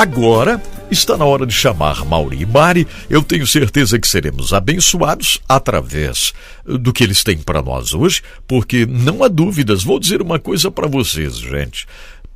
Agora está na hora de chamar Mauri e Mari. Eu tenho certeza que seremos abençoados através do que eles têm para nós hoje, porque não há dúvidas. Vou dizer uma coisa para vocês, gente.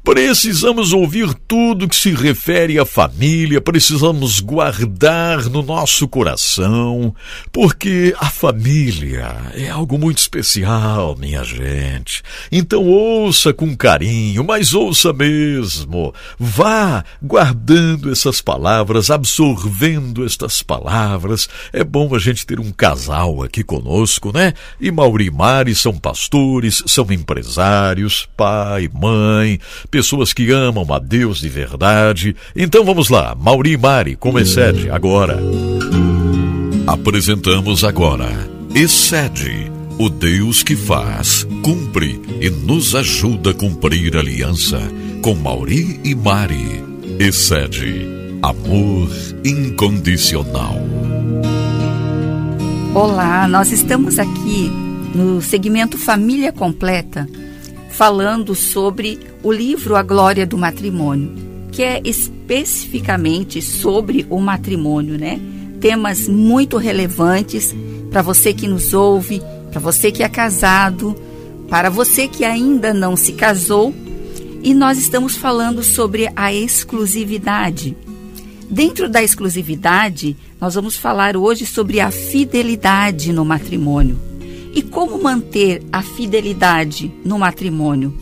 Precisamos ouvir tudo que se refere à família, precisamos guardar no nosso coração, porque a família é algo muito especial, minha gente. Então ouça com carinho, mas ouça mesmo. Vá guardando essas palavras, absorvendo estas palavras. É bom a gente ter um casal aqui conosco, né? E Mauri Mari são pastores, são empresários, pai, mãe pessoas que amam a Deus de verdade. Então vamos lá, Mauri e Mari, como excede agora. Apresentamos agora Excede, o Deus que faz, cumpre e nos ajuda a cumprir a aliança com Mauri e Mari. Excede, amor incondicional. Olá, nós estamos aqui no segmento Família Completa falando sobre o livro A Glória do Matrimônio, que é especificamente sobre o matrimônio, né? Temas muito relevantes para você que nos ouve, para você que é casado, para você que ainda não se casou. E nós estamos falando sobre a exclusividade. Dentro da exclusividade, nós vamos falar hoje sobre a fidelidade no matrimônio. E como manter a fidelidade no matrimônio?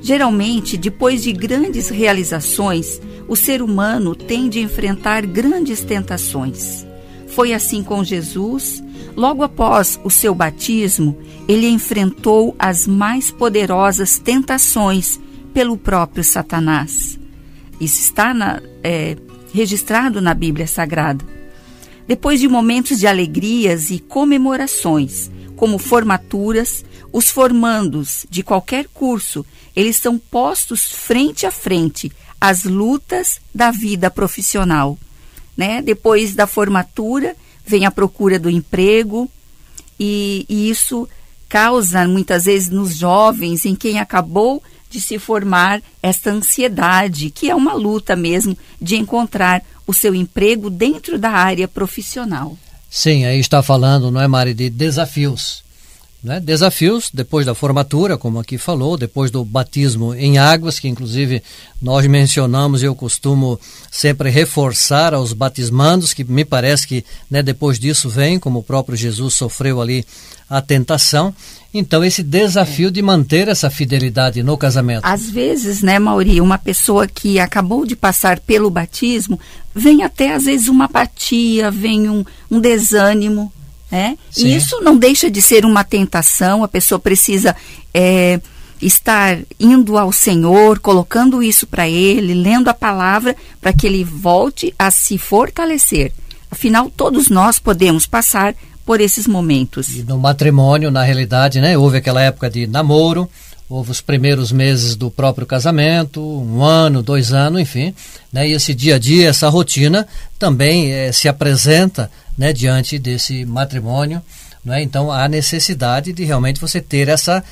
Geralmente, depois de grandes realizações, o ser humano tende a enfrentar grandes tentações. Foi assim com Jesus. Logo após o seu batismo, ele enfrentou as mais poderosas tentações pelo próprio Satanás. Isso está na, é, registrado na Bíblia Sagrada. Depois de momentos de alegrias e comemorações, como formaturas, os formandos de qualquer curso, eles são postos frente a frente às lutas da vida profissional. Né? Depois da formatura, vem a procura do emprego, e, e isso causa muitas vezes nos jovens, em quem acabou de se formar, esta ansiedade, que é uma luta mesmo de encontrar o seu emprego dentro da área profissional. Sim, aí está falando, não é, Mari, de desafios. Né? Desafios depois da formatura, como aqui falou, depois do batismo em águas, que inclusive nós mencionamos e eu costumo sempre reforçar aos batismandos, que me parece que né, depois disso vem, como o próprio Jesus sofreu ali a tentação. Então, esse desafio de manter essa fidelidade no casamento. Às vezes, né, Mauri, uma pessoa que acabou de passar pelo batismo, vem até às vezes uma apatia, vem um, um desânimo, né? E isso não deixa de ser uma tentação, a pessoa precisa é, estar indo ao Senhor, colocando isso para Ele, lendo a palavra, para que Ele volte a se fortalecer. Afinal, todos nós podemos passar por esses momentos. E no matrimônio, na realidade, né, houve aquela época de namoro, houve os primeiros meses do próprio casamento, um ano, dois anos, enfim, né, e esse dia a dia, essa rotina também é, se apresenta né, diante desse matrimônio, né, então há necessidade de realmente você ter essa,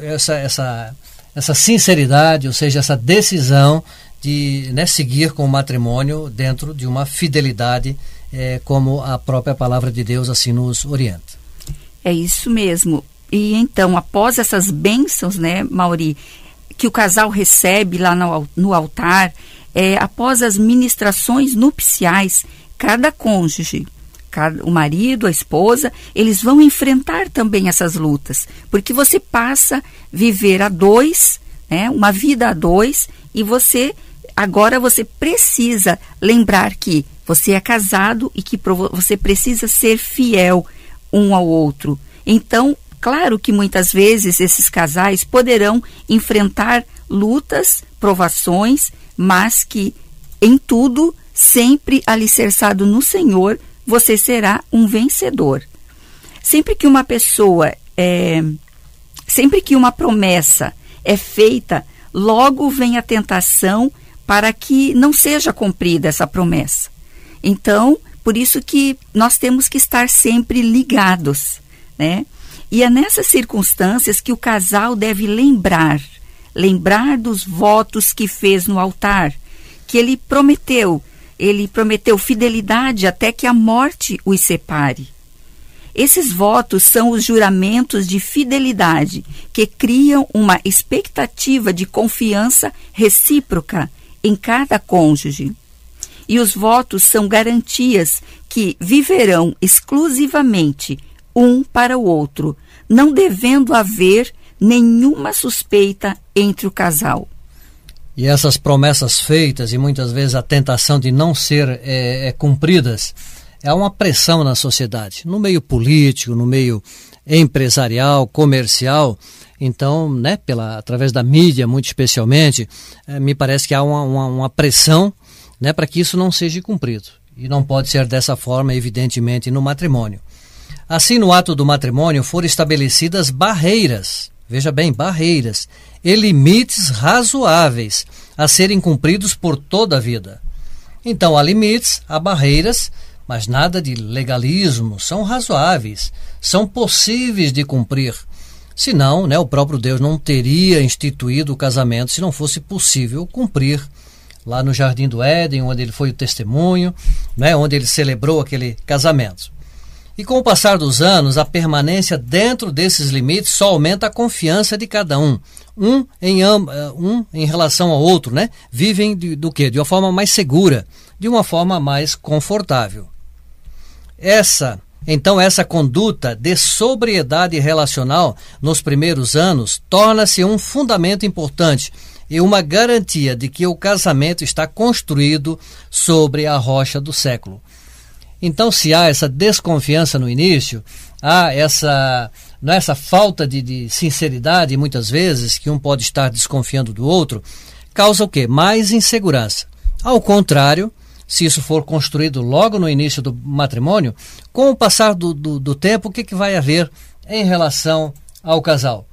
essa, essa, essa sinceridade, ou seja, essa decisão de né, seguir com o matrimônio dentro de uma fidelidade é, como a própria palavra de Deus assim nos orienta. É isso mesmo. E então, após essas bênçãos, né, Mauri, que o casal recebe lá no, no altar, é, após as ministrações nupciais, cada cônjuge, o marido, a esposa, eles vão enfrentar também essas lutas, porque você passa a viver a dois, né, uma vida a dois, e você agora você precisa lembrar que você é casado e que você precisa ser fiel um ao outro. Então, claro que muitas vezes esses casais poderão enfrentar lutas, provações, mas que em tudo, sempre alicerçado no Senhor, você será um vencedor. Sempre que uma pessoa é, sempre que uma promessa é feita, logo vem a tentação para que não seja cumprida essa promessa. Então, por isso que nós temos que estar sempre ligados, né? E é nessas circunstâncias que o casal deve lembrar, lembrar dos votos que fez no altar, que ele prometeu. Ele prometeu fidelidade até que a morte os separe. Esses votos são os juramentos de fidelidade que criam uma expectativa de confiança recíproca em cada cônjuge. E os votos são garantias que viverão exclusivamente um para o outro, não devendo haver nenhuma suspeita entre o casal. E essas promessas feitas e muitas vezes a tentação de não ser é, é, cumpridas é uma pressão na sociedade, no meio político, no meio empresarial, comercial. Então, né, pela, através da mídia, muito especialmente, é, me parece que há uma, uma, uma pressão né, para que isso não seja cumprido. E não pode ser dessa forma, evidentemente, no matrimônio. Assim, no ato do matrimônio foram estabelecidas barreiras, veja bem, barreiras, e limites razoáveis a serem cumpridos por toda a vida. Então, há limites, há barreiras, mas nada de legalismo, são razoáveis, são possíveis de cumprir. Senão, né, o próprio Deus não teria instituído o casamento se não fosse possível cumprir lá no Jardim do Éden, onde ele foi o testemunho, né, onde ele celebrou aquele casamento. E com o passar dos anos, a permanência dentro desses limites só aumenta a confiança de cada um. Um em, eh, um em relação ao outro, né? Vivem de, do quê? De uma forma mais segura, de uma forma mais confortável. Essa, então, essa conduta de sobriedade relacional nos primeiros anos torna-se um fundamento importante e uma garantia de que o casamento está construído sobre a rocha do século. Então, se há essa desconfiança no início, há essa, não é, essa falta de, de sinceridade, muitas vezes, que um pode estar desconfiando do outro, causa o quê? Mais insegurança. Ao contrário, se isso for construído logo no início do matrimônio, com o passar do, do, do tempo, o que, que vai haver em relação ao casal?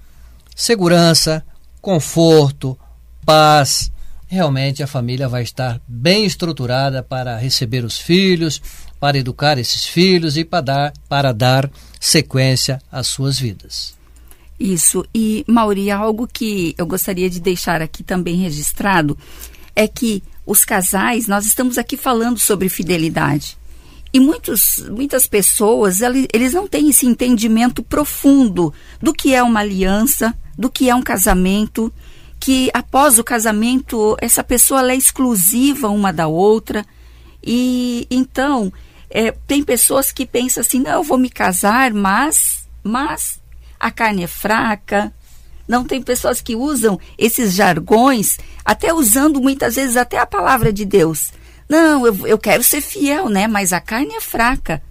Segurança, conforto, paz. Realmente a família vai estar bem estruturada para receber os filhos, para educar esses filhos e para dar, para dar sequência às suas vidas. Isso. E, Mauri, algo que eu gostaria de deixar aqui também registrado é que os casais, nós estamos aqui falando sobre fidelidade. E muitos, muitas pessoas, eles não têm esse entendimento profundo do que é uma aliança, do que é um casamento, que após o casamento essa pessoa é exclusiva uma da outra e então é, tem pessoas que pensam assim não eu vou me casar mas mas a carne é fraca. Não tem pessoas que usam esses jargões até usando muitas vezes até a palavra de Deus. Não eu, eu quero ser fiel né mas a carne é fraca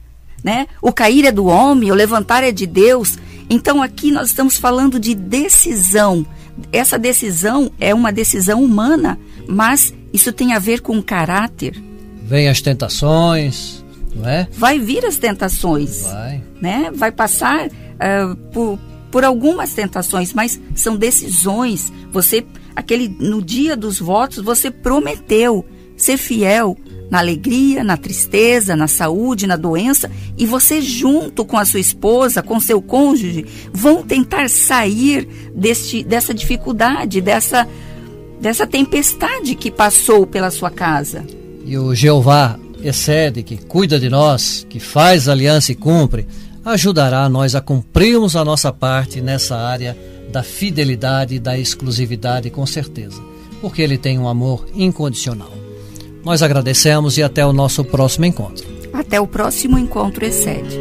né? O cair é do homem o levantar é de Deus. Então aqui nós estamos falando de decisão. Essa decisão é uma decisão humana, mas isso tem a ver com caráter. Vem as tentações, não é? Vai vir as tentações. Vai. Né? Vai passar uh, por, por algumas tentações, mas são decisões. Você, aquele no dia dos votos, você prometeu ser fiel na alegria, na tristeza, na saúde, na doença, e você, junto com a sua esposa, com seu cônjuge, vão tentar sair deste, dessa dificuldade, dessa, dessa tempestade que passou pela sua casa. E o Jeová excede, que cuida de nós, que faz aliança e cumpre, ajudará nós a cumprirmos a nossa parte nessa área da fidelidade e da exclusividade, com certeza, porque Ele tem um amor incondicional. Nós agradecemos e até o nosso próximo encontro. Até o próximo encontro, Excede.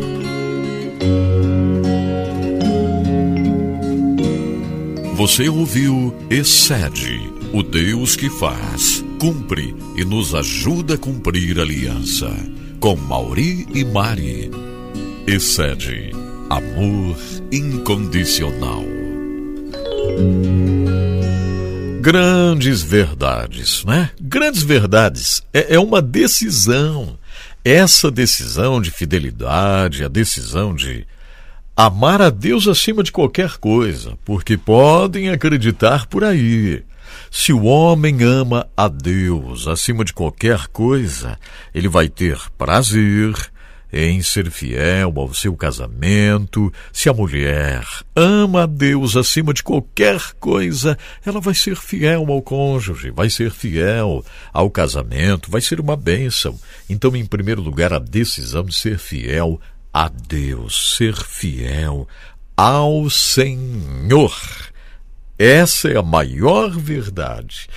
Você ouviu Excede, o Deus que faz, cumpre e nos ajuda a cumprir a aliança. Com Mauri e Mari. Excede, amor incondicional grandes verdades, né? Grandes verdades. É, é uma decisão. Essa decisão de fidelidade, a decisão de amar a Deus acima de qualquer coisa, porque podem acreditar por aí. Se o homem ama a Deus acima de qualquer coisa, ele vai ter prazer, em ser fiel ao seu casamento. Se a mulher ama a Deus acima de qualquer coisa, ela vai ser fiel ao cônjuge, vai ser fiel ao casamento, vai ser uma bênção. Então, em primeiro lugar, a decisão de ser fiel a Deus, ser fiel ao Senhor. Essa é a maior verdade.